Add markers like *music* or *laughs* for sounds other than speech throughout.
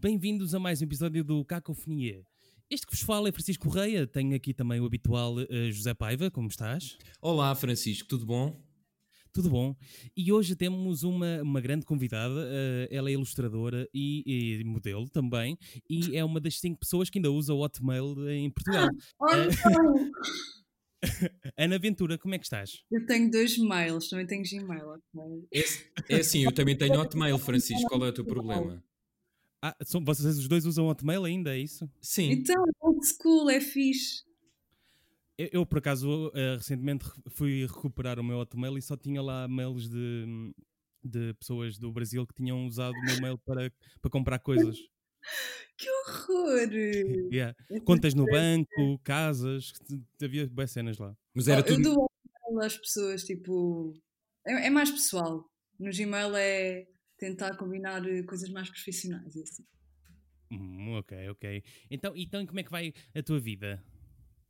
bem-vindos a mais um episódio do Cacofonia. Este que vos fala é Francisco Correia, tenho aqui também o habitual uh, José Paiva, como estás? Olá Francisco, tudo bom? Tudo bom. E hoje temos uma, uma grande convidada, uh, ela é ilustradora e, e, modelo também, e é uma das cinco pessoas que ainda usa o Hotmail em Portugal. Uh, *laughs* Ana Ventura, como é que estás? Eu tenho dois mails, também tenho Gmail. É, é assim, eu também tenho Hotmail, Francisco, qual é o teu problema? Ah, são, vocês os dois usam Hotmail ainda, é isso? Sim. Então, old school, é fixe. Eu, eu por acaso, uh, recentemente fui recuperar o meu Hotmail e só tinha lá mails de, de pessoas do Brasil que tinham usado o meu mail para, para comprar coisas. *laughs* Que horror! *laughs* yeah. Contas no banco, casas, havia boas cenas lá. Mas era oh, tudo... Eu dou às pessoas, tipo... É, é mais pessoal. No Gmail é tentar combinar eh, coisas mais profissionais e assim. Hum, ok, ok. Então, então como é que vai a tua vida?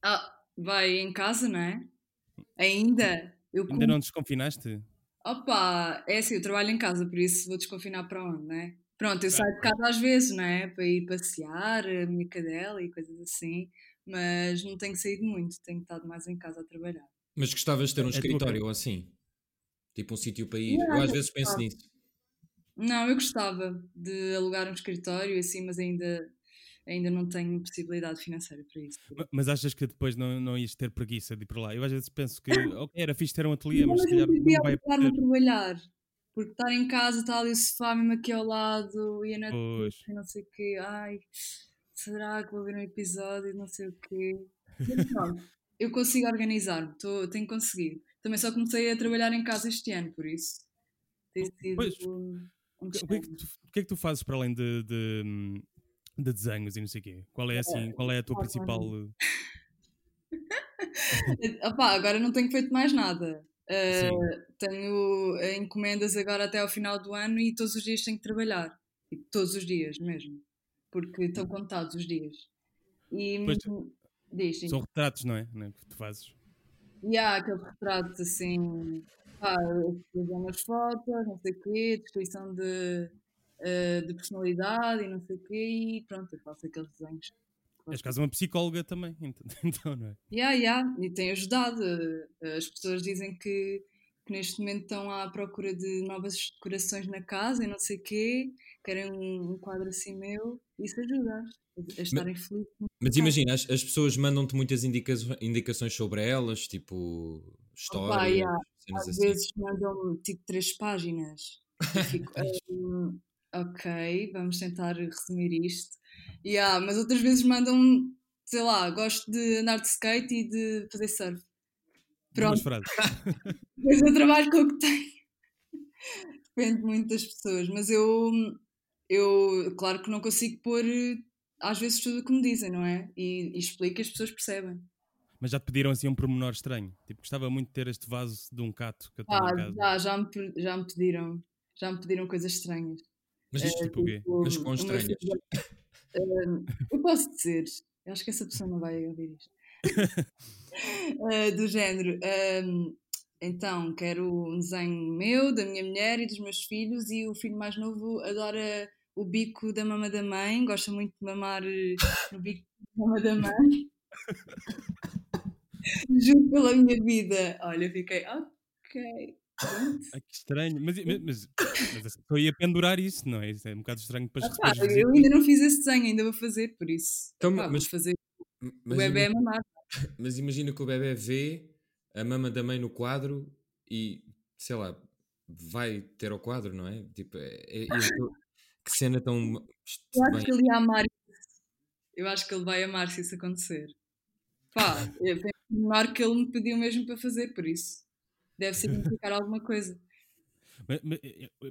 Ah, vai em casa, não é? Ainda? Eu Ainda não desconfinaste? Opa, é assim, eu trabalho em casa, por isso vou desconfinar para onde, não é? Pronto, eu saio de casa às vezes, não é? Para ir passear, a minha cadela e coisas assim, mas não tenho saído muito, tenho estado mais em casa a trabalhar. Mas gostavas de ter um é escritório ou assim? Tipo um sítio para ir? Não, eu às vezes penso nisso. Não, eu gostava de alugar um escritório assim, mas ainda, ainda não tenho possibilidade financeira para isso. Mas achas que depois não, não ias ter preguiça de ir para lá? Eu às vezes penso que *laughs* okay, era fixe ter um ateliê, mas, mas se calhar não vai poder. a trabalhar. Porque estar em casa, está ali o sofá mesmo aqui ao lado e a Netflix não sei o quê. Ai, será que vou ver um episódio não sei o quê. eu consigo organizar-me, tenho conseguido. Também só comecei a trabalhar em casa este ano, por isso. Tem sido... Pois, o, que é que tu, o que é que tu fazes para além de, de, de desenhos e não sei o quê? Qual é, assim, qual é a tua principal. *laughs* Opa, agora não tenho feito mais nada. Uh, tenho encomendas agora até ao final do ano e todos os dias tenho que trabalhar. Todos os dias mesmo. Porque estão contados os dias. E pois, diz, são retratos, não é? Não é? Que tu fazes. E há aqueles retratos assim fazer umas fotos, não sei o quê, descrição de, uh, de personalidade e não sei o quê, e pronto, eu faço aqueles desenhos. És quase uma psicóloga também, *laughs* então, não é? Yeah, yeah, e tem ajudado. As pessoas dizem que, que neste momento estão à procura de novas decorações na casa e não sei o quê, querem um, um quadro assim meu, isso ajuda a estarem felizes. Mas imagina, as, as pessoas mandam-te muitas indica indicações sobre elas, tipo histórias. Yeah. Às assim. vezes mandam tipo três páginas. Eu fico, *laughs* um, ok, vamos tentar resumir isto. Yeah, mas outras vezes mandam, sei lá, gosto de andar de skate e de fazer surf. Pronto. Mas *laughs* eu trabalho com o que tenho. Depende muito das pessoas, mas eu, eu, claro que não consigo pôr às vezes tudo o que me dizem, não é? E, e explico e as pessoas percebem. Mas já te pediram assim um pormenor estranho? Tipo, gostava muito de ter este vaso de um cato que eu tenho ah, em casa. Já, já me, já me pediram. Já me pediram coisas estranhas. Mas isto uh, tipo o quê? Tipo, Mas com estranhas. uh, eu posso dizer. Eu acho que essa pessoa não vai ouvir isto. uh, *laughs* do género. Um, então, quero um desenho meu, da minha mulher e dos meus filhos, e o filho mais novo adora o bico da mama da mãe, gosta muito de mamar no bico da mama da mãe. *laughs* *laughs* Juro pela minha vida. Olha, fiquei, ok. Ai, que estranho, mas, mas, mas, mas eu ia pendurar isso, não é? Isso é um bocado estranho para as ah, Eu ainda não fiz esse desenho, ainda vou fazer, por isso. Então, pá, mas fazer mas, o bebê a mamar. *coughs* Mas imagina que o bebê vê a mama da mãe no quadro e, sei lá, vai ter o quadro, não é? Tipo, é, é, que cena tão. Eu acho que ele ia amar isso. Eu acho que ele vai amar se isso acontecer. Pá, tenho que ele me pediu mesmo para fazer, por isso deve significar alguma coisa. Mas, mas,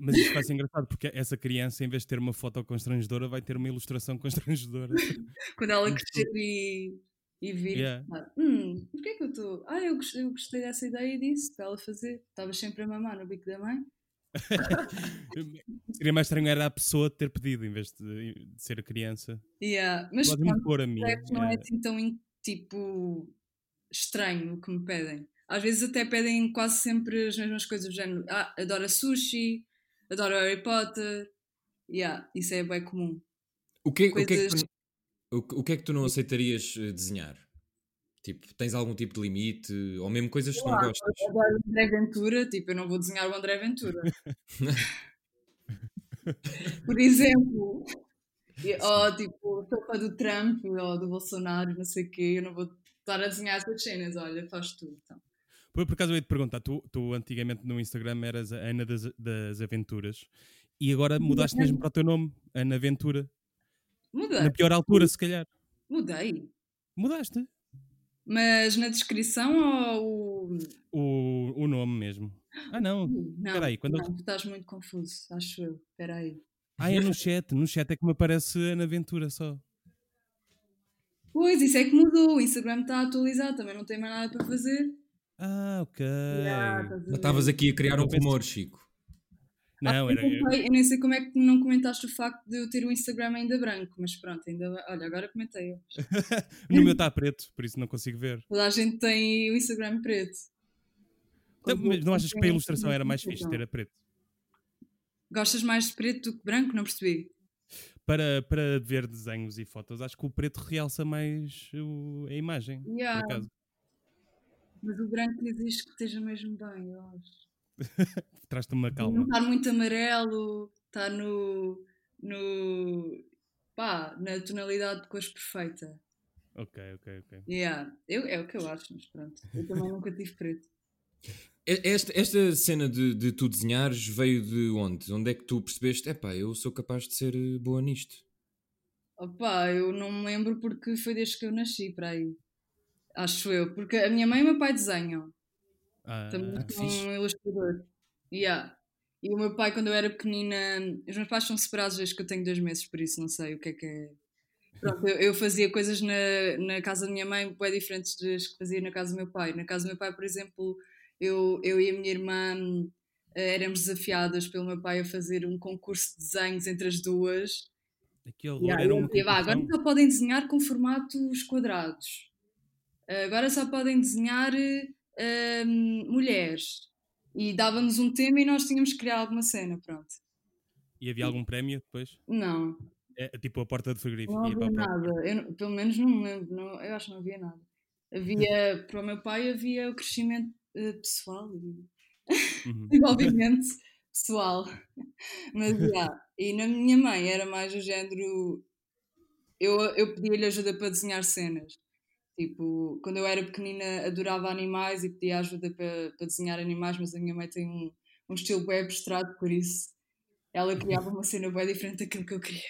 mas isto vai ser engraçado porque essa criança, em vez de ter uma foto constrangedora, vai ter uma ilustração constrangedora. *laughs* Quando ela crescer e, e vir, yeah. ah, hum, porquê que eu estou? Ah, eu gostei, eu gostei dessa ideia e disso para ela fazer. Estavas sempre a mamar no bico da mãe. *laughs* Seria mais estranho era a pessoa ter pedido em vez de, de ser a criança. Yeah. Mas pode pôr a mim. Não é assim tão tipo estranho o que me pedem. Às vezes até pedem quase sempre as mesmas coisas do género. Ah, adora sushi, adora Harry Potter. Yeah, isso é bem comum. O que, coisas... o, que é que tu, o, o que é que tu não aceitarias eh, desenhar? Tipo, tens algum tipo de limite? Ou mesmo coisas que não gostas? Eu adoro o André Ventura, tipo, eu não vou desenhar o André Ventura. *laughs* Por exemplo, ou tipo, sopa do Trump ou do Bolsonaro, não sei o quê, eu não vou estar a desenhar essas cenas, olha, faz tudo. Então. Por, por acaso eu ia te perguntar, tu, tu antigamente no Instagram eras a Ana das, das Aventuras e agora mudaste mesmo para o teu nome, Ana Aventura. Mudei. Na pior altura, se calhar. Mudei. Mudaste. Mas na descrição ou o. O, nome mesmo. Ah, não. Não, Peraí, quando não, eu... estás muito confuso, acho eu. Espera aí. Ah, é no chat. No chat é que me aparece Ana Aventura só. Pois, isso é que mudou. O Instagram está atualizado, também não tem mais nada para fazer. Ah, ok. Yeah, Estavas aqui a criar um rumor, Chico. Não, era eu. Eu nem sei como é que não comentaste o facto de eu ter o Instagram ainda branco, mas pronto, ainda. Olha, agora comentei. *laughs* no meu está preto, por isso não consigo ver. Toda a gente tem o Instagram preto. Então, mas não achas que para a ilustração era mais fixe ter a preto? Gostas mais de preto do que branco? Não percebi. Para, para ver desenhos e fotos, acho que o preto realça mais o, a imagem. Yeah. Mas o branco existe que esteja mesmo bem, eu acho. *laughs* Traz-te uma calma. Não está muito amarelo, está no, no. pá, na tonalidade de cores perfeita. Ok, ok, ok. Yeah. Eu, é o que eu acho, mas pronto. Eu também nunca tive preto. *laughs* Esta, esta cena de, de tu desenhares veio de onde? Onde é que tu percebeste, epá, eu sou capaz de ser eh, boa nisto? Opa, eu não me lembro porque foi desde que eu nasci para aí. Acho eu. Porque a minha mãe e o meu pai desenham. Ah, Também são um ilustrador. Yeah. E o meu pai, quando eu era pequenina, os meus pais são separados desde que eu tenho dois meses, por isso não sei o que é que é. Pronto, eu, eu fazia coisas na, na casa da minha mãe bem diferentes das que fazia na casa do meu pai. Na casa do meu pai, por exemplo, eu, eu e a minha irmã eh, éramos desafiadas pelo meu pai a fazer um concurso de desenhos entre as duas. Horror, yeah, era uma dizia, agora só podem desenhar com formatos quadrados. Agora só podem desenhar um, mulheres. E dava-nos um tema e nós tínhamos que criar alguma cena, pronto. E havia algum prémio depois? Não. É, tipo a porta do frigorífico? Não havia nada. Eu, pelo menos não me lembro. Não, eu acho que não havia nada. Havia, para o meu pai, havia o crescimento pessoal e uhum. *laughs* desenvolvimento pessoal. Mas, yeah. E na minha mãe era mais o género. Eu, eu pedia-lhe ajuda para desenhar cenas. Tipo, quando eu era pequenina adorava animais e pedia ajuda para, para desenhar animais, mas a minha mãe tem um, um estilo bem abstrato, por isso ela criava uma cena bem diferente daquilo que eu queria.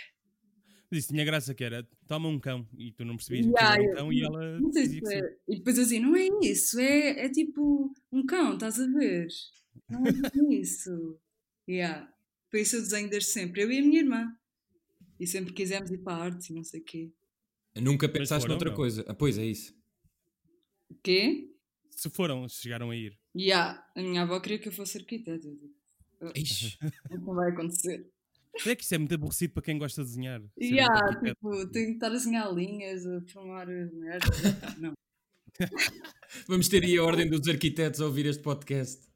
Mas isso tinha graça que era, toma um cão, e tu não percebias yeah, que era um cão e ela sei se é. E depois eu assim, não é isso, é, é tipo um cão, estás a ver? Não é isso. Yeah. Por isso eu desenho desde sempre, eu e a minha irmã. E sempre quisemos ir para a arte e não sei o quê. Nunca pensaste foram, noutra não. coisa. Ah, pois é isso. O quê? Se foram, se chegaram a ir. Já, yeah. a minha avó queria que eu fosse arquiteta. Ixi. Não vai acontecer. É que isso é muito aborrecido para quem gosta de desenhar. Yeah, tipo, tenho que estar a desenhar linhas, a formar merda. *laughs* Não. *laughs* Vamos ter aí a ordem dos arquitetos a ouvir este podcast.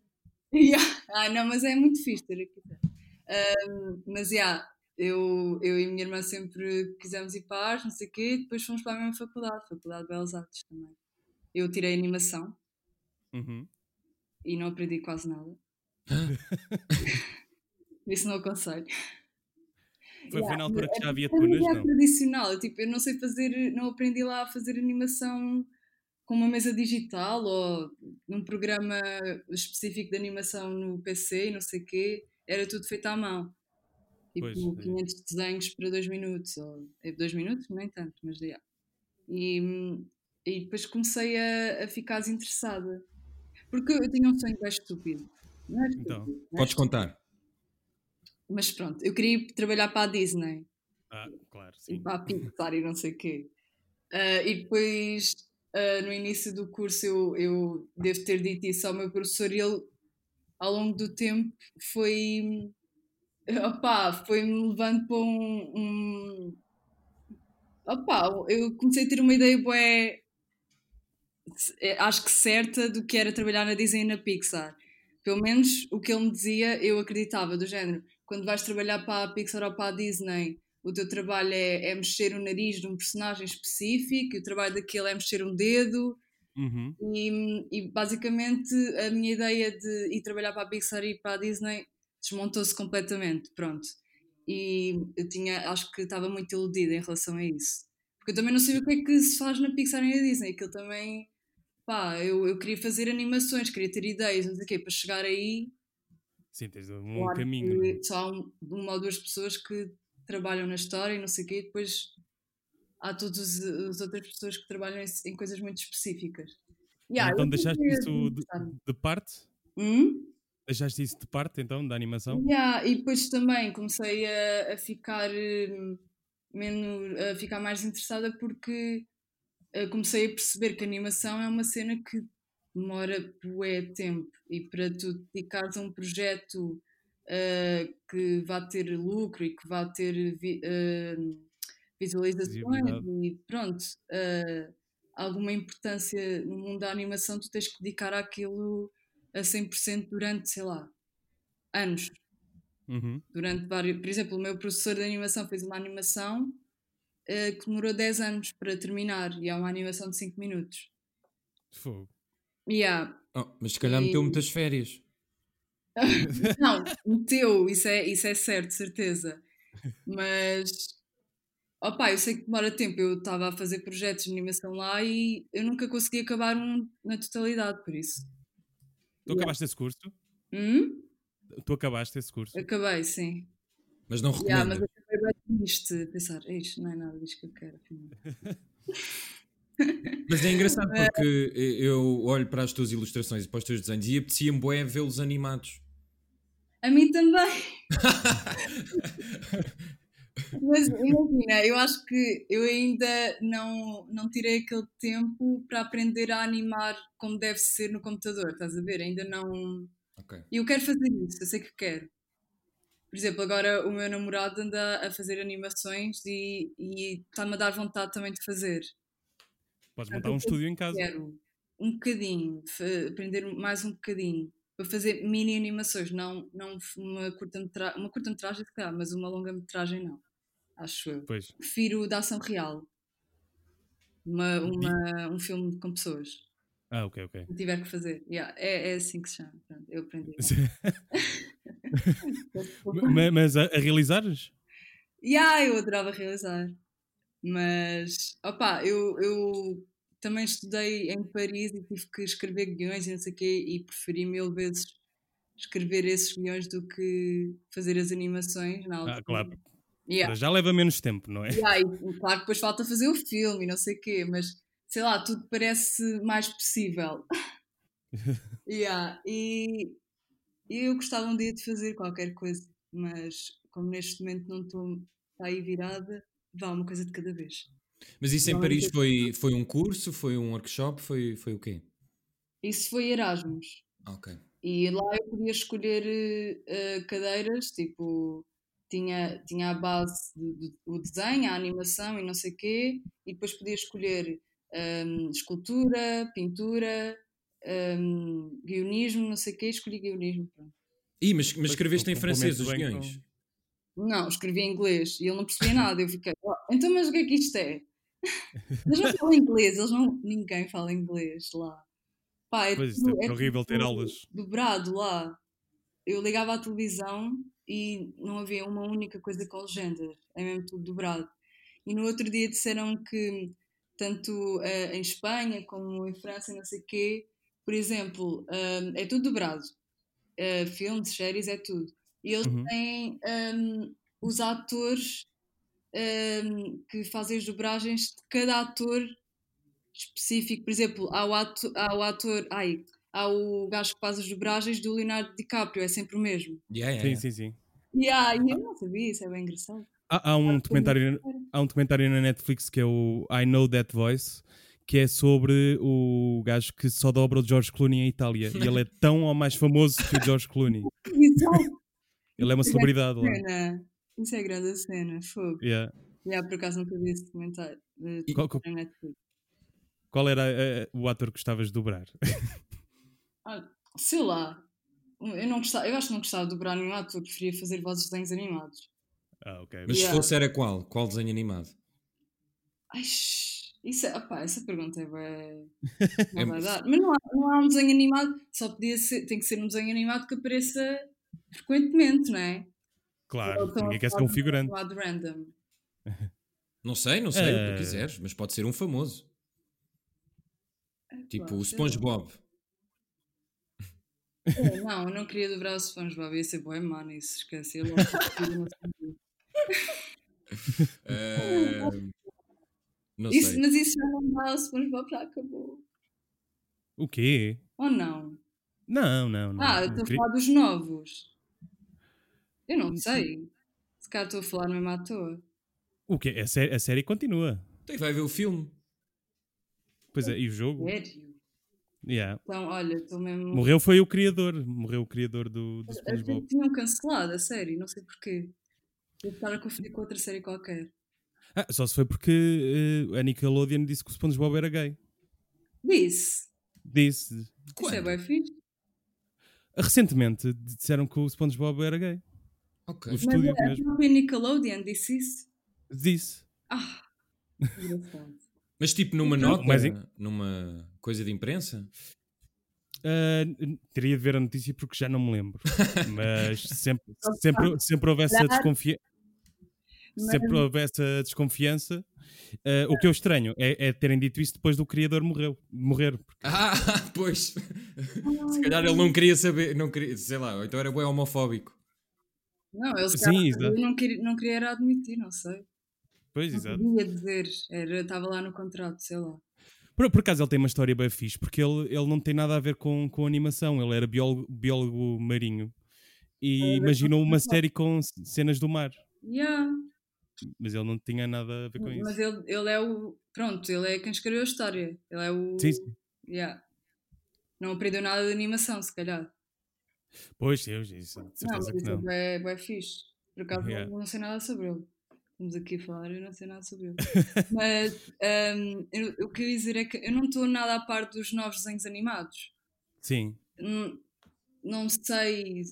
Yeah. Ah, não, mas é muito fixe ter arquiteto. Um, mas, yeah, eu, eu e a minha irmã sempre quisemos ir para a arte, não sei o quê, e depois fomos para a mesma faculdade, Faculdade de Belas Artes também. Eu tirei animação uhum. e não aprendi quase nada. *laughs* Isso não aconselho. Foi, yeah, foi na altura que já havia tunas, não? Tradicional, tipo, eu não sei fazer, não aprendi lá a fazer animação com uma mesa digital ou num programa específico de animação no PC e não sei o quê, era tudo feito à mão. Tipo, pois, 500 é. desenhos para 2 minutos, ou 2 é minutos, nem tanto, mas já. E, e depois comecei a, a ficar desinteressada. Porque eu tinha um sonho bem estúpido. Não é estúpido então, não é podes contar. Mas pronto, eu queria ir trabalhar para a Disney. Ah, claro, sim. E para a *laughs* Pixar e não sei o quê. Uh, e depois, uh, no início do curso, eu, eu devo ter dito isso ao meu professor e ele, ao longo do tempo, foi Opa, foi-me levando para um, um. Opa, eu comecei a ter uma ideia bué, é, acho que certa do que era trabalhar na Disney e na Pixar. Pelo menos o que ele me dizia, eu acreditava, do género. Quando vais trabalhar para a Pixar ou para a Disney, o teu trabalho é, é mexer o nariz de um personagem específico, e o trabalho daquele é mexer um dedo. Uhum. E, e, basicamente a minha ideia de ir trabalhar para a Pixar e para a Disney desmontou-se completamente, pronto. E eu tinha, acho que estava muito iludida em relação a isso. Porque eu também não sabia o que é que se faz na Pixar e na Disney, aquilo também, pá, eu, eu queria fazer animações, queria ter ideias, não sei o quê, para chegar aí. Sim, tens um claro caminho. Só há um, uma ou duas pessoas que trabalham na história e não sei o quê, e depois há todas as outras pessoas que trabalham em, coisas muito específicas. Yeah, então deixaste isso de, de parte? Hum? Deixaste isso de parte então, da animação? Yeah, e depois também comecei a, a ficar hum, menos a ficar mais interessada porque uh, comecei a perceber que a animação é uma cena que demora bué tempo e para tu dedicares a um projeto uh, que vá ter lucro e que vá ter vi, uh, visualizações e pronto, alguma importância no mundo da animação, tu tens que dedicar àquilo a 100% durante, sei lá, anos. Uhum. Durante vários. Por exemplo, o meu professor de animação fez uma animação uh, que demorou 10 anos para terminar e é uma animação de 5 minutos. Fogo. Yeah. Oh, mas se calhar e... meteu muitas férias. *laughs* não, *laughs* meteu, isso é, isso é certo, certeza. Mas opá, eu sei que demora tempo. Eu estava a fazer projetos de animação lá e eu nunca consegui acabar um na totalidade, por isso. Tu yeah. acabaste esse curso? Hum? Tu acabaste esse curso? Acabei, sim. Mas não recomendo. Yeah, mas acabei bem triste, pensar, isto não é nada disto que eu quero, *laughs* Mas é engraçado porque eu olho para as tuas ilustrações e para os teus desenhos e apetecia-me bem vê-los animados. A mim também. *laughs* Mas imagina, eu acho que eu ainda não, não tirei aquele tempo para aprender a animar como deve ser no computador, estás a ver? Ainda não. Okay. E eu quero fazer isso, eu sei que quero. Por exemplo, agora o meu namorado anda a fazer animações e, e está-me a dar vontade também de fazer. Podes montar um estúdio em casa. Quero um bocadinho, aprender mais um bocadinho para fazer mini animações, não, não uma curta-metragem, uma curta-metragem, mas uma longa-metragem não, acho eu. Pois. Prefiro da ação real. Uma, uma, um filme com pessoas. Ah, ok, ok. Se tiver que fazer. Yeah, é, é assim que se chama. Pronto, eu aprendi. *laughs* mas, *laughs* mas a, a realizares? Yeah, eu adorava realizar. Mas, opá, eu, eu também estudei em Paris e tive que escrever guiões e não sei o quê e preferi mil vezes escrever esses guiões do que fazer as animações na ah, altura. Ah, claro. Yeah. Já leva menos tempo, não é? Yeah, e, claro que depois falta fazer o filme e não sei o quê, mas sei lá, tudo parece mais possível. *laughs* yeah, e, e eu gostava um dia de fazer qualquer coisa, mas como neste momento não estou aí virada, vá uma coisa de cada vez. Mas isso em Paris foi, foi um curso, foi um workshop, foi, foi o quê? Isso foi Erasmus. Ok. E lá eu podia escolher uh, cadeiras, tipo, tinha, tinha a base do, desenho, a animação e não sei o quê, e depois podia escolher um, ehm, escultura, pintura, um, ehm, guionismo, não sei o quê, escolhi guionismo. Pronto. Ih, mas, mas escreveste em francês os guiões? Não, escrevi em inglês e ele não percebia nada. Eu fiquei, oh, então, mas o que é que isto é? *laughs* Eles não falam inglês, eles não, ninguém fala inglês lá. Pá, é, pois, tudo, é, é horrível ter aulas. Dobrado lá. Eu ligava à televisão e não havia uma única coisa com legendas, é mesmo tudo dobrado. E no outro dia disseram que tanto uh, em Espanha como em França, não sei o quê, por exemplo, uh, é tudo dobrado. Uh, filmes, séries, é tudo. E eles uhum. têm um, os atores um, que fazem as dobragens de cada ator específico. Por exemplo, há o ator, há o ator ai, há o gajo que faz as dobragens do Leonardo DiCaprio, é sempre o mesmo. Yeah, yeah, sim, sim, sim. Yeah, eu não sabia, isso é bem engraçado. Há, há um documentário, há um documentário na Netflix que é o I Know That Voice, que é sobre o gajo que só dobra o George Clooney em Itália. e ele é tão ou mais famoso que o George Clooney. *laughs* Ele é uma celebridade lá. Isso é grande a cena, fogo. Yeah. Yeah, por acaso nunca vi esse documentário. Qual, qual, qual, era uh, o ator que gostavas de dobrar? ah, sei lá. Eu, não gostava, eu acho que não gostava de dobrar nenhum ator, preferia fazer vozes de desenhos animados. Ah, ok. Mas se Yeah. fosse era qual? Qual desenho animado? Ai, isso é, opá, essa pergunta é bué- *laughs* não É- vai dar. Mas não há, não há um desenho animado, só podia ser, tem que ser um desenho animado que apareça frequentemente, não é? Claro, ninguém quer ser um figurante. animado random. Não sei, não sei o que Eh. tu quiseres, mas pode ser um famoso. Epá, Tipo o. SpongeBob. É, Não, eu não queria dobrar o SpongeBob, ia ser bué mano, isso esquece. Eu logo não. Eh, Isso, sei. mas isso já não dá, o SpongeBob já acabou. O quê? Ou não? Não, não, não. Ah, eu estou a falar dos novos. Eu não sei. Se calhar estou a falar mesmo à toa. O quê? A, sé- a série continua. Então vai ver o filme. Pois é, e o jogo? Sério? Yeah. Então, olha, estou mesmo. Morreu foi o criador. Morreu o criador do, do SpongeBob. tinham cancelado a série, não sei porquê. Devo estar a confundir com outra série qualquer. Ah, só se foi porque eh, a Nickelodeon disse que o SpongeBob era gay. Disse. Disse. Isso é Quando? bem fixe. Recentemente disseram que o SpongeBob era gay. Ok. O Mas estúdio a mesmo. própria Nickelodeon disse isso. Disse. Ah. Mas tipo numa Não, nota, mas numa coisa de imprensa? N- teria de ver a notícia porque já não me lembro. *laughs* Mas sempre, sempre, sempre houve essa desconfiança. Sempre houve essa desconfiança. Ah, o que eu estranho é, é terem dito isso depois do criador morreu, morrer. porque- Ah, *laughs* pois. Se calhar ele não queria saber, não queria, sei lá, ou então era bem homofóbico. Não, ele se Sim, exato. não queria, não queria admitir, não sei. Pois, Não exato. podia dizer. Era, estava lá no contrato, sei lá. Por, por acaso ele tem uma história bem fixe, porque ele, ele não tem nada a ver com, com animação. Ele era biólogo, biólogo marinho e imaginou uma mas- série com cenas do mar. Yeah. Mas ele não tinha nada a ver com isso. Mas ele, ele é o. Pronto, ele é quem escreveu a história. Ele é o. Sim, sim. Yeah. Não aprendeu nada de animação, se calhar. Pois, sim, isso, de Não, mas certeza que não. é bem fixe. Por acaso Yeah. não sei nada sobre ele. Estamos aqui a falar, eu não sei nada sobre ele. *laughs* mas hum, eu- o que eu ia dizer é que eu não estou nada a par dos novos desenhos animados. Sim. Não, não sei.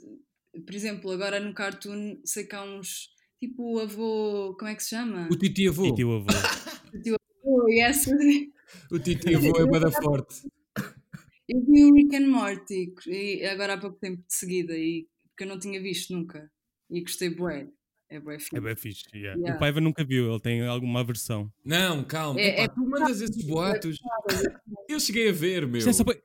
Por exemplo, agora no Cartoon sei que há uns. Tipo o avô. Como é que se chama? O titi avô. Teu avô. *laughs* Oh, yes. *laughs* O titi avô é bada forte. Eu vi o Rick and Morty e agora há pouco tempo de seguida e que eu não tinha visto nunca e gostei bué. É bué fixe. É bem fixe. yeah. Yeah. O Paiva nunca viu, ele tem alguma aversão. Não, calma. É- Epá, tu mandas esses boatos. Eu cheguei a ver, meu. Isto é só para,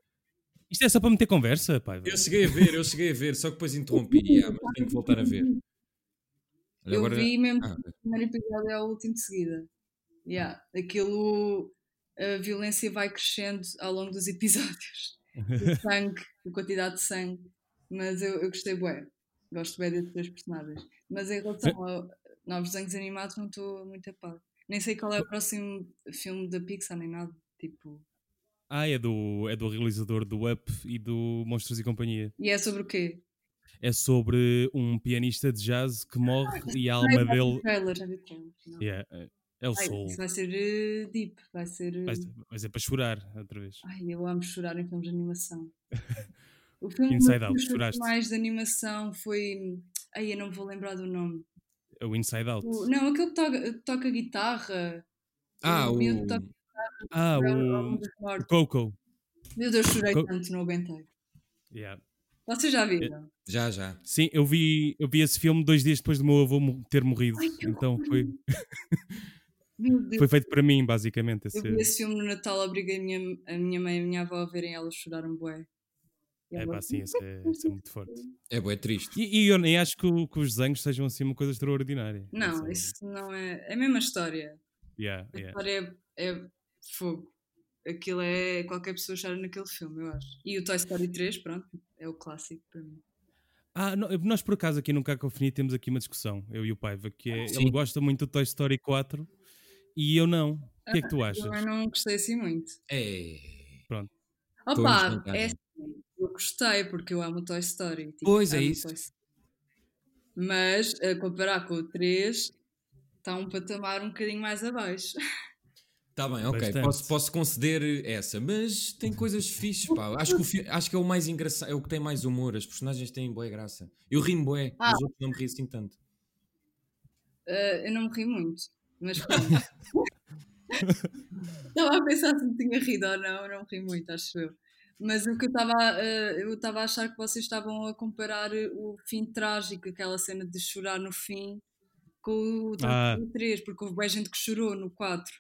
isto é só para meter conversa, Paiva. Eu cheguei a ver, eu cheguei a ver, só que depois interrompi, *laughs* yeah, mas tenho que voltar a ver. Olha, Eu agora- vi mesmo Ah, o primeiro episódio ao último de seguida. Yeah. Aquilo, a violência vai crescendo ao longo dos episódios. O *laughs* sangue, a quantidade de sangue. Mas eu, eu gostei bué. Gosto bem desses dois personagens. Mas em relação a novos desenhos animados não estou muito a par. Nem sei qual é o próximo filme da Pixar nem nada. Tipo... Ah, é do, é do realizador do Up e do Monstros e Companhia. E é sobre o quê? É sobre um pianista de jazz que morre e a alma dele. trailer, já vi trailer. Yeah, é- é o Ai, soul. isso vai ser eh, deep, vai ser. Vai ser, vai ser para chorar outra vez. Ai, eu amo chorar em filmes de animação. *laughs* O filme Inside Out, choraste? mais de animação foi. Ai, eu não me vou lembrar do nome. É o Inside Out. O- não, aquele que toca, toca guitarra. Ah, o. miúdo toca Ah, para o, o. Coco. Meu Deus, chorei Co- tanto, não aguentei. Yeah. Vocês já viram? Já, já. Sim, eu vi, eu vi esse filme dois dias depois do meu avô ter morrido. Ai, então foi. *laughs* foi feito para mim, basicamente. Eu Esse, vi esse filme no Natal, obriguei a minha, a minha mãe e a minha avó a verem elas choraram bué. E é ela- pá, sim, esse é, esse é muito forte. É bué triste. E, e eu nem acho que, o- que os desenhos sejam assim uma coisa extraordinária. Não, Esse isso não é. É a mesma história. é- yeah, A yeah. história é, é fogo. Aquilo é. Qualquer pessoa chora naquele filme, eu acho. E o Toy Story 3, pronto, é o clássico para mim. Ah, não, nós por acaso aqui no Cacofonia temos aqui uma discussão, eu e o Paiva, que é, Sim. ele gosta muito do Toy Story 4 e eu não. O que é que tu achas? Eu não gostei assim muito. É. Estou Opa, é assim, eu gostei porque eu amo o Toy Story. tipo, Pois, é isso. Mas a comparar com o 3, está um patamar um bocadinho mais abaixo. Tá bem, ok. Bastante. Posso, posso conceder essa, mas tem coisas fixes, pá. Acho que, o fi- acho que é o mais engraçado, é o que tem mais humor. As personagens têm boa graça. Eu rimo boé, Ah. os outros não me ri assim tanto. Uh, eu não me ri muito, mas *laughs* Estava a pensar se me tinha rido ou não, não ri muito, acho eu. Mas o que eu estava uh, eu estava a achar que vocês estavam a comparar o fim trágico, aquela cena de chorar no fim, com o, ah. 3, porque houve bem gente que chorou no 4.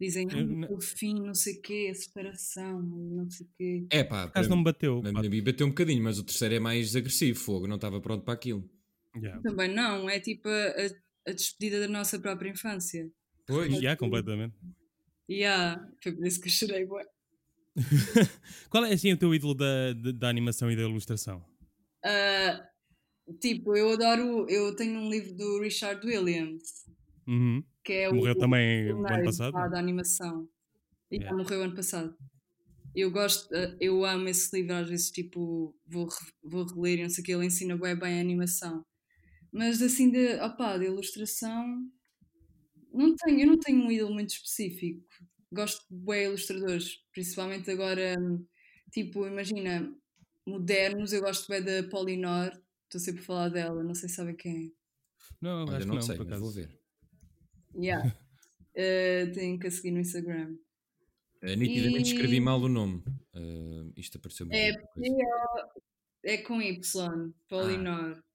Dizem ah, o fim, não sei o quê, a separação, não sei o quê. É pá, caso não me bateu. A mim bateu um bocadinho, mas o terceiro é mais agressivo, fogo, não estava pronto para aquilo. Yeah. Também não, é tipo a, a, despedida da nossa própria infância. Pois, já, yeah, completamente. Yeah, foi por isso que eu chorei, bué. *laughs* Qual é assim o teu ídolo da, da, da animação e da ilustração? Uh, tipo, eu adoro. Eu tenho um livro do Richard Williams. Uhum. Que é morreu o, também o ano passado? da animação. E yeah. morreu ano passado. Eu gosto, ah, eu amo esse livro, às vezes tipo, vou, vou reler e não sei o que, ele ensina bem, bem a animação. Mas assim de, opa, de ilustração, não tenho, eu não tenho um ídolo muito específico gosto de bem ilustradores, principalmente agora, tipo, imagina, modernos, eu gosto bem da Polinor, estou sempre a falar dela, não sei se sabem quem é. Não, Olha, acho não, não sei, mas vou ver. Yeah. uh, *laughs* tenho que seguir no Instagram. Uh, nitidamente e... escrevi mal o nome. Uh, isto apareceu é, é, é com Y, Polinor. Ah.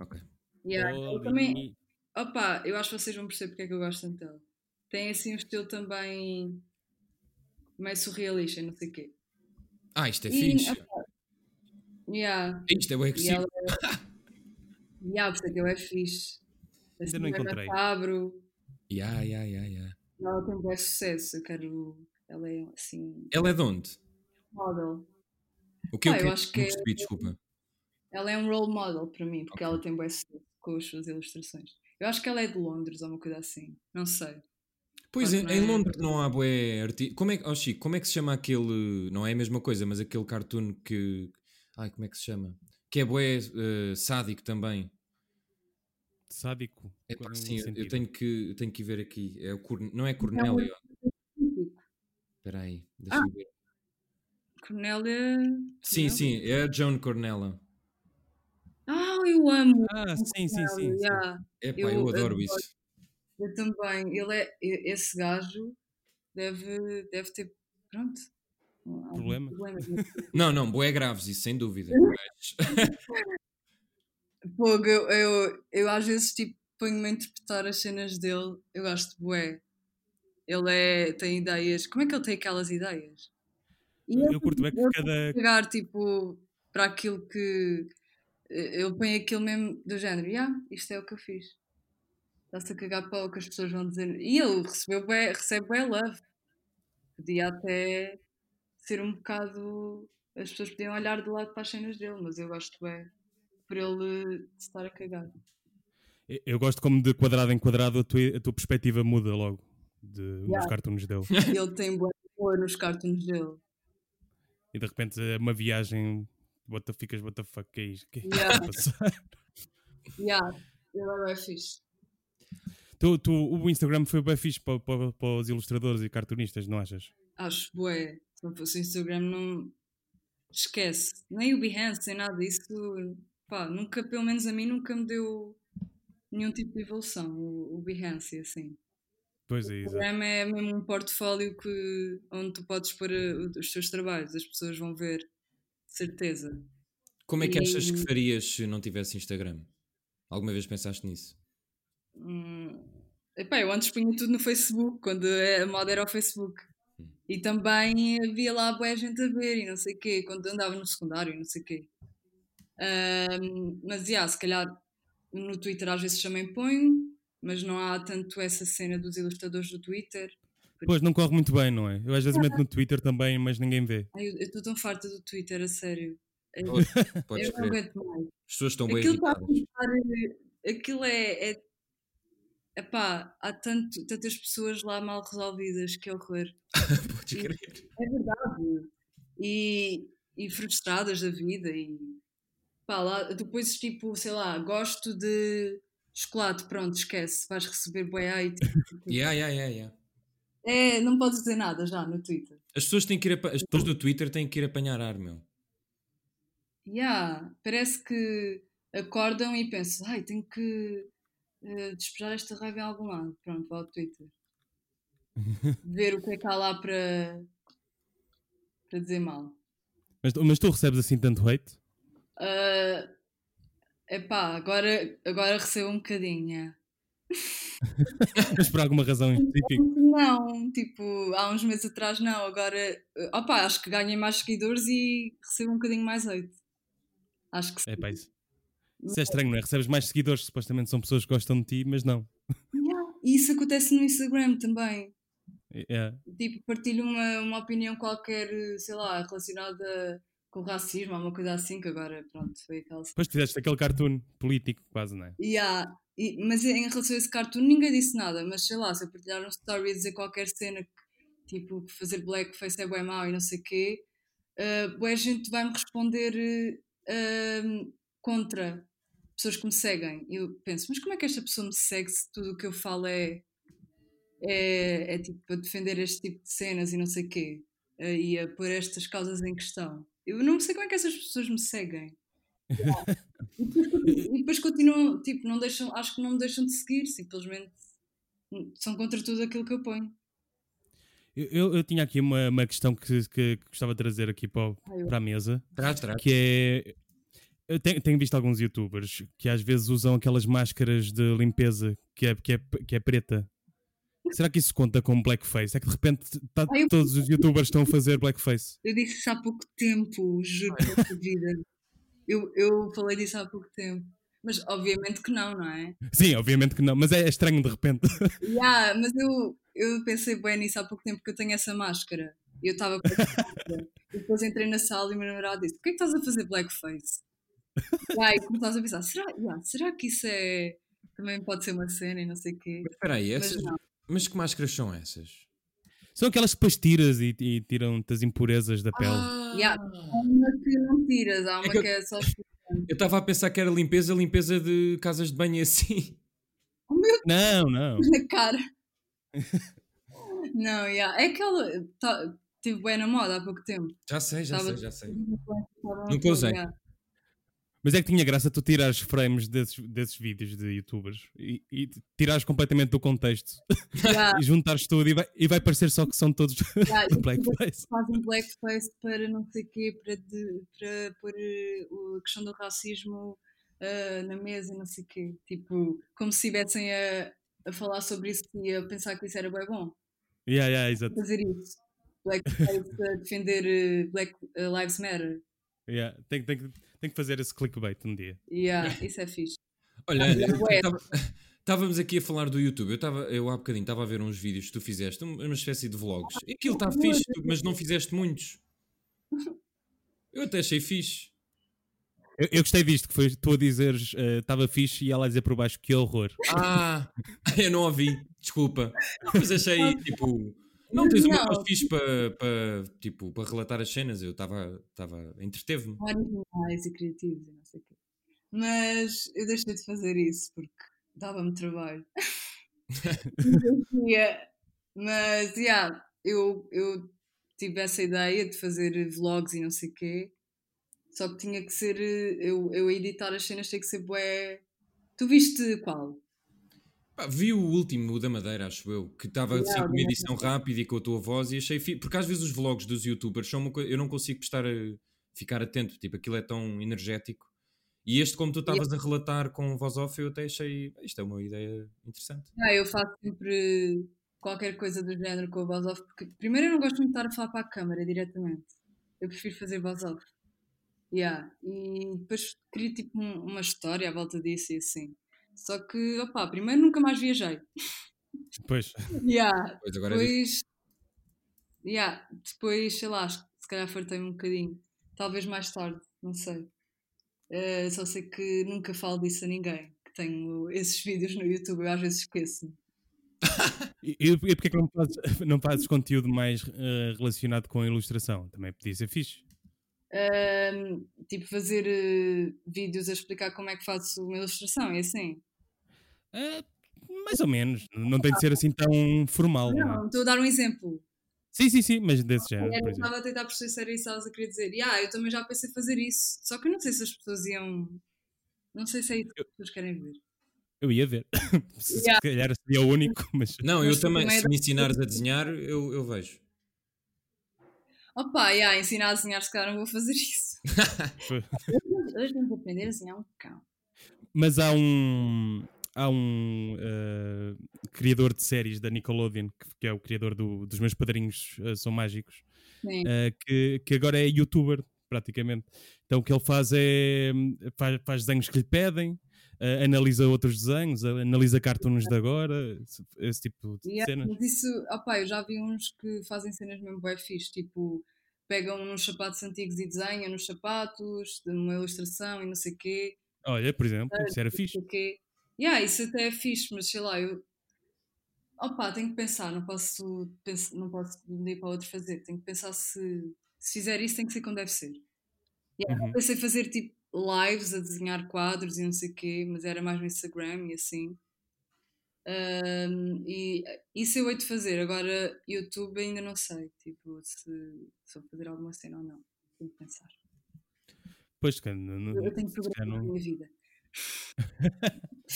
Ok. Yeah, eu também. Opa, eu acho que vocês vão perceber porque é que eu gosto tanto dela tem assim um estilo também meio surrealista, não sei o quê. Ah, isto é e, fixe. Opa, yeah. Isto é o agressivo. Ela... *laughs* yeah, por isso é que eu é fixe. Assim, Ainda não encontrei. Macabro. Yeah, yeah, yeah, yeah. Ela tem bom sucesso, eu quero. Ela é assim. Ela é de onde? Model. O que, ah, o que? eu acho que. Percebi, é... desculpa. Ela é um role model para mim, porque okay. ela tem sucesso com as suas ilustrações. Eu acho que ela é de Londres ou uma coisa assim. Não sei. Pois, em, em, Londres não há bué arti... como é, oh Chico, como é que se chama aquele, não é a mesma coisa, mas aquele cartoon que, ai, como é que se chama? Que é bué uh, sádico também. Sádico? É pá, sim, eu, tenho que, eu tenho que ver aqui. É o Corn... Não é Cornélia? Espera aí, deixa-me ah. ver. Cornélia... Sim, sim, é a Joan Cornella. Eu amo! Ah, sim, sim, sim. Yeah. É eu, eu adoro isso. Eu também. Ele é, esse gajo deve, deve ter. Pronto. Problema. *laughs* não, não, boé graves, isso sem dúvida. *laughs* Pô, *laughs* eu, eu, eu às vezes tipo ponho-me a interpretar as cenas dele, eu gosto de bué. Ele é, tem ideias. Como é que ele tem aquelas ideias? E eu, eu curto bem que cada. pegar tipo para aquilo que. Eu ponho aquilo mesmo do género, yeah, isto é o que eu fiz está-se a cagar para o que as pessoas vão dizer. E ele recebeu bem, recebe bem love. Podia até ser um bocado. As pessoas podiam olhar de lado para as cenas dele, mas eu gosto bem por ele estar a cagar. Eu gosto como de quadrado em quadrado a tua, a tua perspectiva muda logo de, yeah. nos cartoons dele. Ele tem boa cor nos cartoons dele. E de repente é uma viagem, what the, ficas, what the fuck, que é isto? Que é yeah. yeah. Ele é fixe. Tu, tu, o Instagram foi bem fixe para, para, para, os ilustradores e cartunistas, não achas? Acho, bué. Se não fosse o Instagram, não. Esquece. Nem o Behance, nem nada disso. Pá, nunca, pelo menos a mim, nunca me deu nenhum tipo de evolução. O, o Behance, assim. Pois é, o Instagram é mesmo um portfólio que, onde tu podes pôr uh, os teus trabalhos, as pessoas vão ver, certeza. Como é que e... achas que farias se não tivesse Instagram? Alguma vez pensaste nisso? Hum, epá, eu antes punha tudo no Facebook, quando a moda era o Facebook. Hum. E também havia lá boa gente a ver e não sei o quê, quando andava no secundário não sei o quê. Um, mas, já, yeah, se calhar no Twitter às vezes também ponho, mas não há tanto essa cena dos ilustradores do Twitter. Pois, não corre muito bem, não é? Eu às vezes meto no Twitter também, mas ninguém vê. Ai, eu estou tão farta do Twitter, a sério. Eu, eu não aguento mais. As pessoas estão bem aquilo, tá aquilo é, é Epá, há tanto, tantas pessoas lá mal resolvidas, que horror. *laughs* Podes crer. É verdade. E, e frustradas da vida. E pá, lá, depois, tipo, sei lá, gosto de chocolate, pronto, esquece, vais receber boi aí. Tipo, yeah, yeah, yeah, yeah. É, não podes dizer nada já no Twitter. As pessoas, têm que ir as pessoas do Twitter têm que ir apanhar ar, meu. Yeah, parece que acordam e pensam, ai, tenho que uh, despejar esta raiva em algum lado. Pronto, vou ao Twitter. *laughs* Ver o que é que há lá para, para dizer mal. Mas, mas tu recebes assim tanto hate? Uh, epá, agora, agora recebo um bocadinho. *laughs* Mas por alguma razão específica? Não, tipo, há uns meses atrás não, agora opa, acho que ganhei mais seguidores e recebo um bocadinho mais hate. Acho que sim. É pá, isso. Isso é estranho, não é? Recebes mais seguidores, supostamente são pessoas que gostam de ti, mas não. Yeah. E isso acontece no Instagram também. Yeah. Tipo, partilho uma, uma opinião qualquer, sei lá, relacionada com racismo ou uma coisa assim, que agora, pronto, foi aquela. Depois fizeste aquele cartoon político, quase, não é? Yeah. E, mas em relação a esse cartoon, ninguém disse nada, mas sei lá, se eu partilhar um story a dizer qualquer cena que, tipo, fazer blackface é bem mau e não sei o quê, uh, boa gente vai-me responder uh, contra pessoas que me seguem. Eu penso, mas como é que esta pessoa me segue se tudo o que eu falo é, é, é tipo, a defender este tipo de cenas e não sei o quê, uh, e a pôr estas causas em questão? Eu não sei como é que essas pessoas me seguem. E, depois, continuam, tipo, não deixam, acho que não me deixam de seguir, simplesmente são contra tudo aquilo que eu ponho. Eu, eu tinha aqui uma, uma questão que, que, que gostava de trazer aqui para, para a mesa. Traz, traz. Que é. Eu tenho, tenho, visto alguns youtubers que às vezes usam aquelas máscaras de limpeza que é, que é, que é preta. Será que isso conta como blackface? É que de repente tá, Ai, eu... todos os youtubers estão a fazer blackface. Eu disse isso há pouco tempo, juro por vida. Eu, eu falei disso há pouco tempo. Mas obviamente que não, não é? Sim, obviamente que não, mas é estranho de repente. *laughs* Yeah, mas eu, eu pensei bem nisso há pouco tempo porque eu tenho essa máscara. E eu estava com E *laughs* depois entrei na sala e o meu namorado disse: Por que é que estás a fazer blackface? e aí começas a pensar: será, yeah, será que isso é. Também pode ser uma cena e não sei o quê. Mas espera aí, essas... mas, mas que máscaras são essas? São aquelas que depois tiras e, e tiram-te as impurezas da pele. Ah, yeah. Há uma que não tiras, há uma é que, que é só. *laughs* Eu estava a pensar que era limpeza, limpeza de casas de banho assim. Oh, meu *laughs* não, não. *laughs* Na cara. não, yeah. é aquela. Tá, tive bem na moda há pouco tempo. Já sei, já Tava... sei, já sei. Nunca usei. Yeah. Mas é que tinha graça tu tirares frames desses, desses vídeos de youtubers e, e tirares completamente do contexto *laughs* yeah. e juntares tudo e vai, e vai parecer só que são todos *laughs* yeah, blackface. Fazem blackface para não sei o quê, para, de, para pôr uh, a questão do racismo uh, na mesa e não sei o quê. Tipo, como se estivessem a, a falar sobre isso e a pensar que isso era bem bom. Yeah, yeah, exato. Fazer isso. Blackface a defender uh, Black Lives Matter. Yeah, tem, tem, tem que fazer esse clickbait um dia. Yeah, *laughs* isso é fixe. Olha, estávamos aqui a falar do YouTube. Eu, tava, eu há bocadinho estava a ver uns vídeos que tu fizeste, uma espécie de vlogs. Aquilo está fixe, mas não fizeste muitos. Eu até achei fixe. Eu, eu gostei disto, que foi tu a dizeres estava uh, fixe e ela a dizer por baixo que horror. Ah, *laughs* eu não ouvi, desculpa. Mas achei tipo não, tens uma voz fixe para, para, tipo, para relatar as cenas. Eu estava. Entreteve-me. Originais e criativos e não sei o quê. Mas eu deixei de fazer isso porque dava-me trabalho. *laughs* Mas, yeah, eu, eu tive essa ideia de fazer vlogs e não sei o quê. Só que tinha que ser. Eu, eu editar as cenas tem que ser bué. Tu viste qual? Pá, vi o último, o da Madeira, acho eu, que estava assim com uma edição rápida e com a tua voz e achei fi... porque às vezes os vlogs dos youtubers são uma coisa, eu não consigo estar a ficar atento, tipo, aquilo é tão energético. E este, como tu estavas a relatar com voz off, eu até achei, isto é uma ideia interessante. Ah, eu faço sempre qualquer coisa do género com a voz off, porque primeiro eu não gosto muito de estar a falar para a câmara diretamente. Eu prefiro fazer voz off. Yeah. E depois queria tipo uma história à volta disso e assim. Só que, opá, primeiro nunca mais viajei. Pois. yeah. Pois agora é depois, é yeah. depois, sei lá, se calhar fartei-me um bocadinho. Talvez mais tarde, não sei. Uh, só sei que nunca falo disso a ninguém. Que tenho esses vídeos no YouTube, eu às vezes esqueço-me. e, e porquê que não fazes, *laughs* não fazes conteúdo mais uh, relacionado com a ilustração? Também podia ser fixe. Uh, tipo, fazer uh, vídeos a explicar como é que faço uma ilustração, é assim. É, mais ou menos. Não tem de ser assim tão formal. Não, não é? estou a dar um exemplo. Sim, sim, sim, mas desse género. Eu estava a tentar era isso a querer dizer. Yeah, eu também já pensei fazer isso. Só que eu não sei se as pessoas iam. Não sei se é isso que as pessoas querem ver. Eu ia ver. *laughs* se yeah. calhar seria o único, *laughs* mas. Não, eu também, se me ensinares a desenhar, eu, eu vejo. Opa, yeah, ensinar a desenhar, se calhar não vou fazer isso. *laughs* Hoje vamos aprender a desenhar um cão. Mas há um. Há um uh, criador de séries da Nickelodeon, que, que é o criador do, dos meus padrinhos uh, São Mágicos, uh, que, que agora é youtuber, praticamente. Então o que ele faz é. faz, faz desenhos que lhe pedem, uh, analisa outros desenhos, analisa cartoons de agora, esse tipo de yeah, cenas. Mas isso, opa, eu já vi uns que fazem cenas mesmo bem fixe, tipo, pegam nos sapatos antigos e desenham nos sapatos, de uma ilustração e não sei o quê. Olha, por exemplo, isso era fixe. Quê. Yeah, isso até é fixe, mas sei lá, eu. Opa, tenho que pensar, não posso, não posso de um dia para o outro fazer. Tenho que pensar se, se fizer isso, tem que ser como deve ser. Yeah, uhum. Pensei fazer tipo lives a desenhar quadros e não sei o quê, mas era mais no Instagram e assim. Um, e isso eu hei de fazer, agora YouTube ainda não sei, tipo, se, se vou fazer alguma cena ou não. Tenho que pensar. Pois, que não, eu tenho que programar não... a minha vida. *laughs*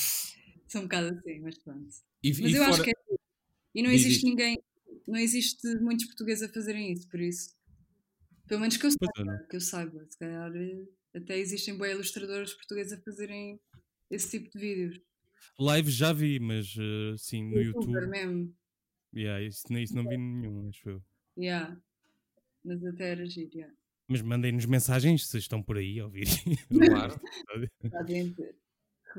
Sou um bocado assim, mas pronto. E, mas e eu fora... acho que é. E não existe ninguém, não existe muitos portugueses a fazerem isso, por isso. Pelo menos que eu saiba, é, que eu saiba. Se calhar eh, até existem bem ilustradores portugueses a fazerem esse tipo de vídeos. Live já vi, mas uh, sim, no YouTube. YouTube. mesmo. Yeah, isso, isso não vi nenhum, acho eu. Yeah. Mas até era giro, yeah. Mas mandem-nos mensagens se estão por aí a ouvir. *laughs* Claro.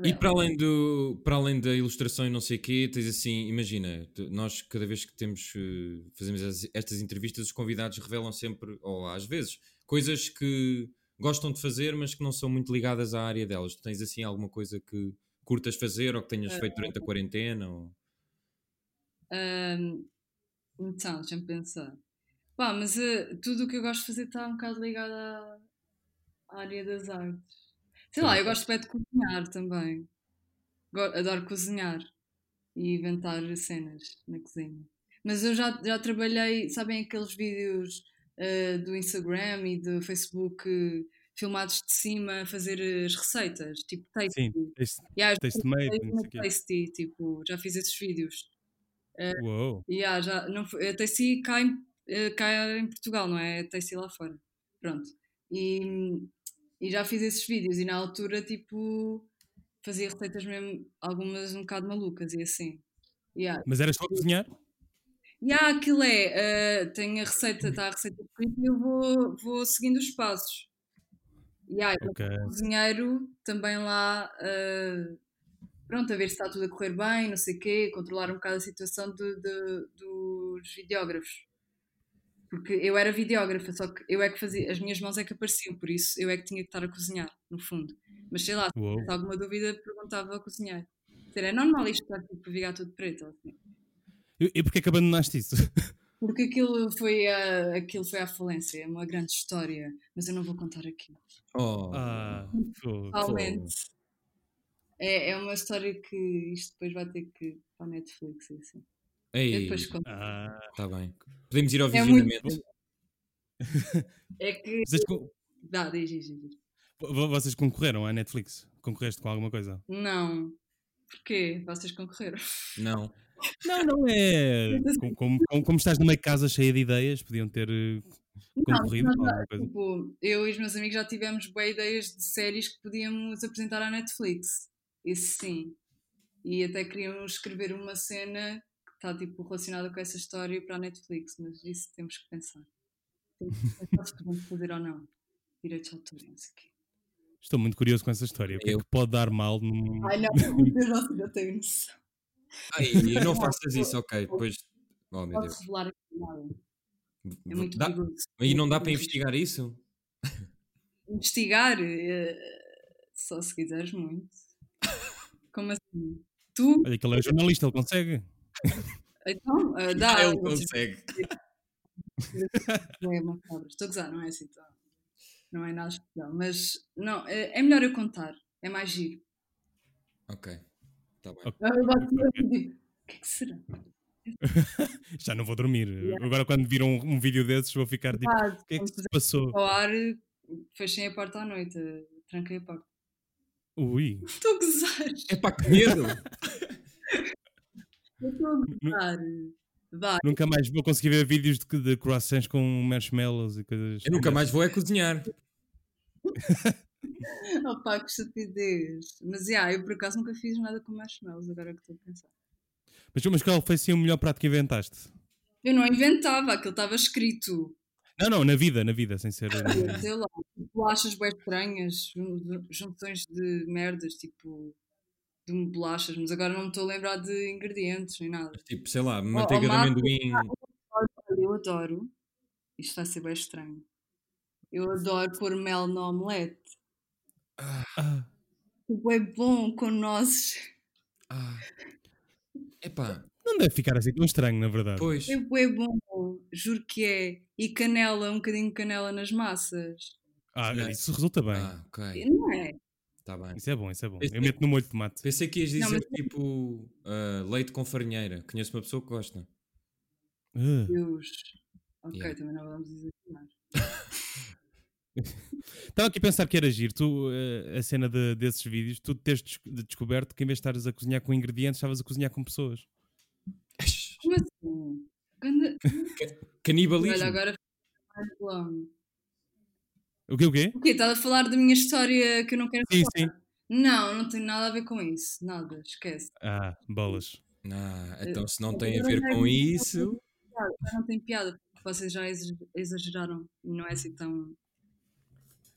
E para além, do, para além da ilustração e não sei o quê, tens assim, imagina, nós cada vez que temos, eh, fazemos estas entrevistas, os convidados revelam sempre, ou às vezes, coisas que gostam de fazer, mas que não são muito ligadas à área delas. Tu tens assim alguma coisa que curtas fazer ou que tenhas feito durante a quarentena? Ou... Um, então, deixa-me pensar. Pá, mas uh, tudo o que eu gosto de fazer está um bocado ligado à, à área das artes. Sei lá, eu gosto bem de cozinhar também. Adoro cozinhar e inventar cenas na cozinha. Mas eu já, já trabalhei, sabem aqueles vídeos uh, do Instagram e do Facebook uh, filmados de cima a fazer as receitas, tipo tasty. Sim, taste, yeah, taste made. Tasty, tipo, já fiz esses vídeos. Uh, Uou. Yeah, já, não, a Tasty em, uh, cá em Portugal, não é? Tasty lá fora. Pronto. E, e já fiz esses vídeos e na altura, tipo, fazia receitas mesmo, algumas um bocado malucas e assim. Yeah. Mas era só cozinhar? E há aquilo é, uh, tem a receita, está a receita escrita e eu vou, vou seguindo os passos. E há okay. o cozinheiro também lá, uh, pronto, a ver se está tudo a correr bem, não sei o quê, controlar um bocado a situação de, de, dos videógrafos. Porque eu era videógrafa, só que eu é que fazia, as minhas mãos é que apareciam, por isso eu é que tinha que estar a cozinhar, no fundo. Mas sei lá, se alguma dúvida, perguntava ao cozinheiro. É normal isto estar tipo, vigar tudo preto? Assim. E, e porquê que abandonaste isso? *laughs* Porque aquilo foi, a, aquilo foi à falência, é uma grande história, mas eu não vou contar aqui. Oh, ah, Totalmente. É, é uma história que isto depois vai ter que ir para a Netflix e assim. Ei, eu depois conto. Ah, tá bem. Podemos ir ao é visionamento. Muito... é que. Vocês, Dá, diz, diz, diz. Vocês concorreram à Netflix? Concorreste com alguma coisa? Não. Porquê? Vocês concorreram? Não. Não, não é. *laughs* Como, como, como, estás numa casa cheia de ideias, podiam ter eh, concorrido não, não, coisa. Tipo, eu e os meus amigos já tivemos boas ideias de séries que podíamos apresentar à Netflix. Isso sim. E até queríamos escrever uma cena está tipo, relacionada com essa história para a Netflix, mas isso temos que pensar. Temos que pensar se podemos fazer ou não. Direitos de autor, não sei o quê. Estou muito curioso com essa história. O que é que pode dar mal num. Ai não, *laughs* eu já tenho noção. Ai, não faças isso, ok. Depois. Oh, meu Deus. revelar aqui nada. É muito dá... E não dá para investigar isso? Investigar? Uh, só se quiseres muito. *laughs* Como assim? Tu? Olha que ele é jornalista, ele consegue. Então, uh, dá. Ele consegue. Não é uma cabra. Estou a gozar, não é assim, tá? não é nada especial. Mas não, é, é melhor eu contar, é mais giro. Ok. Tá bem. Okay. O que é que será? *laughs* Já não vou dormir. Yeah. Agora, quando viram um, um, vídeo desses, vou ficar tipo: o que é que se passou? Ao ar, fechem a porta à noite, tranquei a porta. Ui. *laughs* Estou a gozar. É pá, que medo! *laughs* Eu estou a gozar. Vai. Nunca mais vou conseguir ver vídeos de, de croissants com marshmallows e coisas. Eu nunca mais vou é cozinhar. *laughs* Opa, que estupidez. Mas, yeah, eu por acaso nunca fiz nada com marshmallows, agora é que estou a pensar. Mas, mas qual foi assim o melhor prato que inventaste? Eu não inventava, aquilo estava escrito. Não, não, na vida, na vida, sem ser. Sei lá, bolachas bem estranhas, jun- junções de merdas, tipo de bolachas, mas agora não me estou a lembrar de ingredientes nem nada. Tipo, sei lá, manteiga de Marco, amendoim. Eu adoro, isto vai ser bem estranho. Eu adoro pôr mel no omelete. Ah, Tipo, é bom com nozes. Ah. Epá, não deve ficar assim tão estranho, na verdade. pois. É bom, juro que é. E canela, um bocadinho de canela nas massas. Ah, isso resulta bem. Ah, ok. Não é? Está bem. Isso é bom, isso é bom. Esse- Eu meto no molho de tomate. Pensei que ias dizer Não, mas- tipo ah, leite com farinheira. Conheço uma pessoa que gosta. Ah. Deus. Ok, Yeah. também não vamos exagerar. *laughs* Estava aqui a pensar que era giro, tu, eh, a cena de- desses vídeos, tu teres des- descoberto que em vez de estares a cozinhar com ingredientes, estavas a cozinhar com pessoas. Como assim? Ganda- *laughs* Canibalismo. Olha, agora mais blown. O quê, o quê? O quê? Estás a falar da minha história que eu não quero Sim, falar? sim. Não, não tem nada a ver com isso. Nada, esquece. Ah, bolas. Ah, então se não tem a ver com isso. Já não tem piada, porque vocês já ex- exageraram e não é assim tão.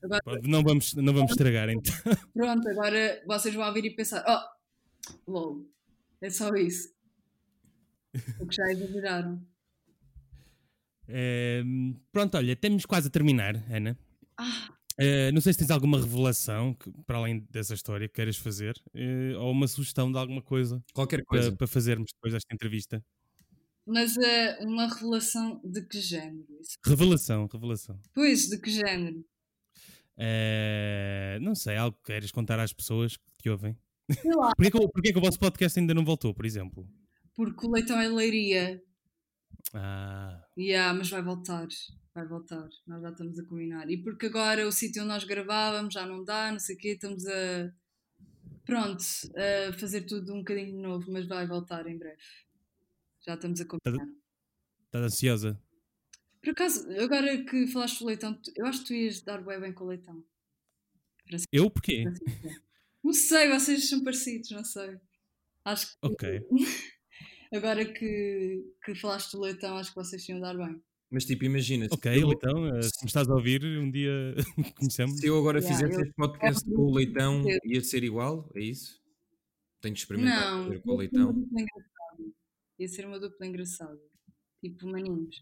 Agora, Não vamos, não vamos estragar então. *laughs* pronto, agora vocês vão ouvir e pensar: oh, lol, é só isso. Porque já exageraram. Eh, pronto, olha, estamos quase a terminar, Ana. Ah, Eh, não sei se tens alguma revelação que, para além dessa história que queiras fazer eh, ou uma sugestão de alguma coisa Qualquer para, coisa. para fazermos depois desta entrevista. mas é uma revelação de que género? Isso? Revelação, revelação. Pois, de que género? Não sei, algo que queiras contar às pessoas que te ouvem. *laughs* Porquê que, o- porquê que o vosso podcast ainda não voltou, por exemplo? Porque o leitão é leiria. Ah, Yeah, mas vai voltar. Vai voltar. Nós já estamos a combinar. E porque agora o sítio onde nós gravávamos já não dá, não sei o quê, estamos a. Pronto, a fazer tudo um bocadinho de novo, mas vai voltar em breve. Já estamos a combinar. estás ansiosa? Por acaso, agora que falaste do leitão, eu acho que tu ias dar bem bem com o leitão. Eu? Porquê? Não sei, vocês são parecidos, não sei. Acho que Ok. *laughs* agora que, que falaste do leitão, acho que vocês iam dar bem. Mas tipo, imagina. se Ok, eu- então, eh, se me estás a ouvir, um dia *laughs* conhecemos. Se eu agora Yeah, fizesse eu- este podcast com o leitão, ia ser igual? É isso? Tenho de experimentar Não, fazer com o ia ser uma leitão. dupla engraçada. Ia ser uma dupla engraçada. Tipo maninhos.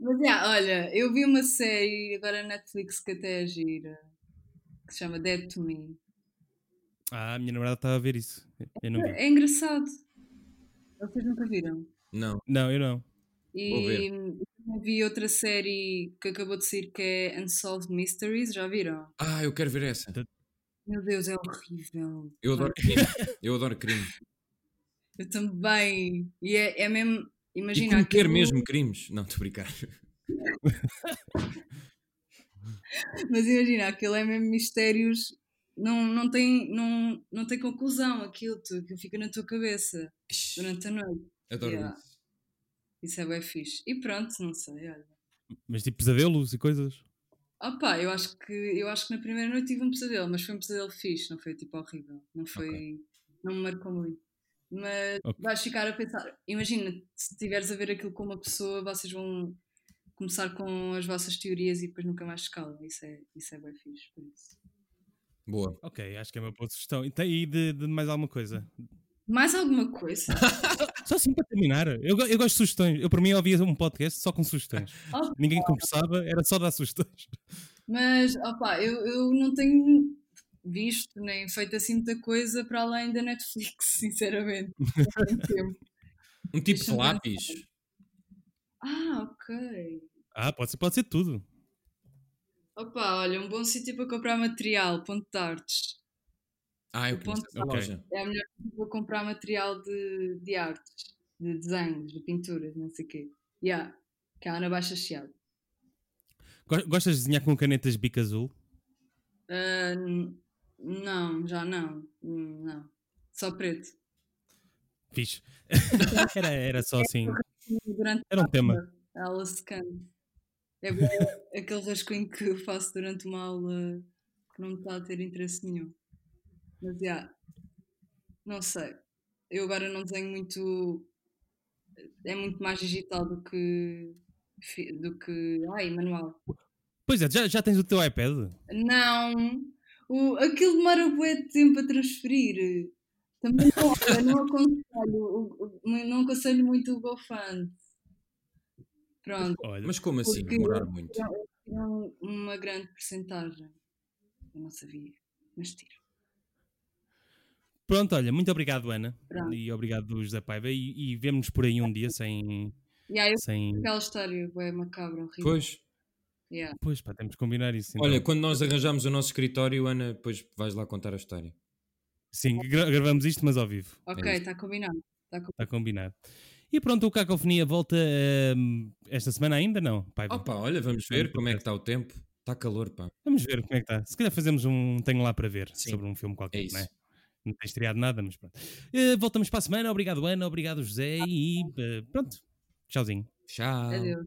Mas já, olha, eu vi uma série agora na Netflix que até é gira, que se chama Dead to Me. Ah, a minha namorada estava a ver isso. Eu não vi. É engraçado. Vocês nunca viram? Não. Não, eu não. E vi outra série que acabou de sair que é Unsolved Mysteries, já viram? Ah, eu quero ver essa. Meu Deus, é horrível. Eu adoro crime. Eu adoro crime. Eu também. E é, é mesmo. E Imagina cometer aquilo- mesmo crimes. Não, estou a brincar. *laughs* Mas imagina, aquilo é mesmo mistérios, não, não, tem, não, não tem conclusão aquilo, tu, aquilo fica na tua cabeça durante a noite. Adoro Yeah. isso. Isso é bem fixe. E pronto, não sei, olha. Mas tipo pesadelos e coisas. Opa, eu acho que eu acho que na primeira noite tive um pesadelo, mas foi um pesadelo fixe, não foi tipo horrível. Não foi. Não me marcou muito. Mas Ok. vais ficar a pensar, imagina, se estiveres a ver aquilo com uma pessoa, vocês vão começar com as vossas teorias e depois nunca mais se calam. Isso é, isso é bem fixe, por isso. Boa. Ok, acho que é uma boa sugestão. E tem aí de, de mais alguma coisa? Mais alguma coisa? *laughs* Só assim para terminar. Eu, eu gosto de sugestões. Eu, para mim, ouvia um podcast só com sugestões. *laughs* Opa, Ninguém conversava, era só dar sugestões. Mas, opá, eu, eu não tenho visto nem feito assim muita coisa para além da Netflix, *laughs* sinceramente. Um tipo de lápis. ah, ok. Ah, pode ser, pode ser tudo. Opa, olha, um bom sítio para comprar material, ponto de artes. Ah, eu O ponto conheço essa Ok. loja. É a melhor para comprar material de, de artes, de desenhos, de pinturas, não sei o quê. Yeah, que é a Ana Baixa Chiado. Go- Gostas de desenhar com canetas bico azul? Uh, não, já não. Não. Só preto. Fixe. *laughs* *laughs* era, era só assim. Era um tema. Aula secante. É aquele rascunho que eu faço durante uma aula que não me está a ter interesse nenhum. Mas já. Yeah, não sei. Eu agora não desenho muito. É muito mais digital do que. do que. Ai, manual. Pois é, já, já tens o teu iPad? Não. O, aquilo demora bué de tempo a transferir. Também não, não aconselho, não aconselho muito o GoFund. Pronto. Olha, mas como assim? Demorar muito? Tiram uma grande porcentagem. Eu não sabia, mas tiro. Pronto, olha, muito obrigado, Ana. Pronto. E obrigado, José Paiva. E, e vemos-nos por aí um dia sem. Yeah, sem... Aquela história é macabra, horrível. Pois. Yeah. Pois, pá, temos que combinar isso. Então. Olha, quando nós arranjamos o nosso escritório, Ana, depois vais lá contar a história. Sim, gra gravamos isto, mas ao vivo. Ok, está é combinado. Está combinado. Tá combinado. E pronto, o Cacofonia volta uh, esta semana ainda, não? Pai, Opa, olha, vamos ver como é que está o tempo. Está calor, pá. Vamos ver como é que está. Se calhar fazemos um Tenho Lá para Ver Sim. sobre um filme qualquer, é não é? Não tem estreado nada, mas pronto. Uh, voltamos para a semana. Obrigado, Ana. Obrigado, José. E uh, pronto. Tchauzinho. Tchau. Adeus.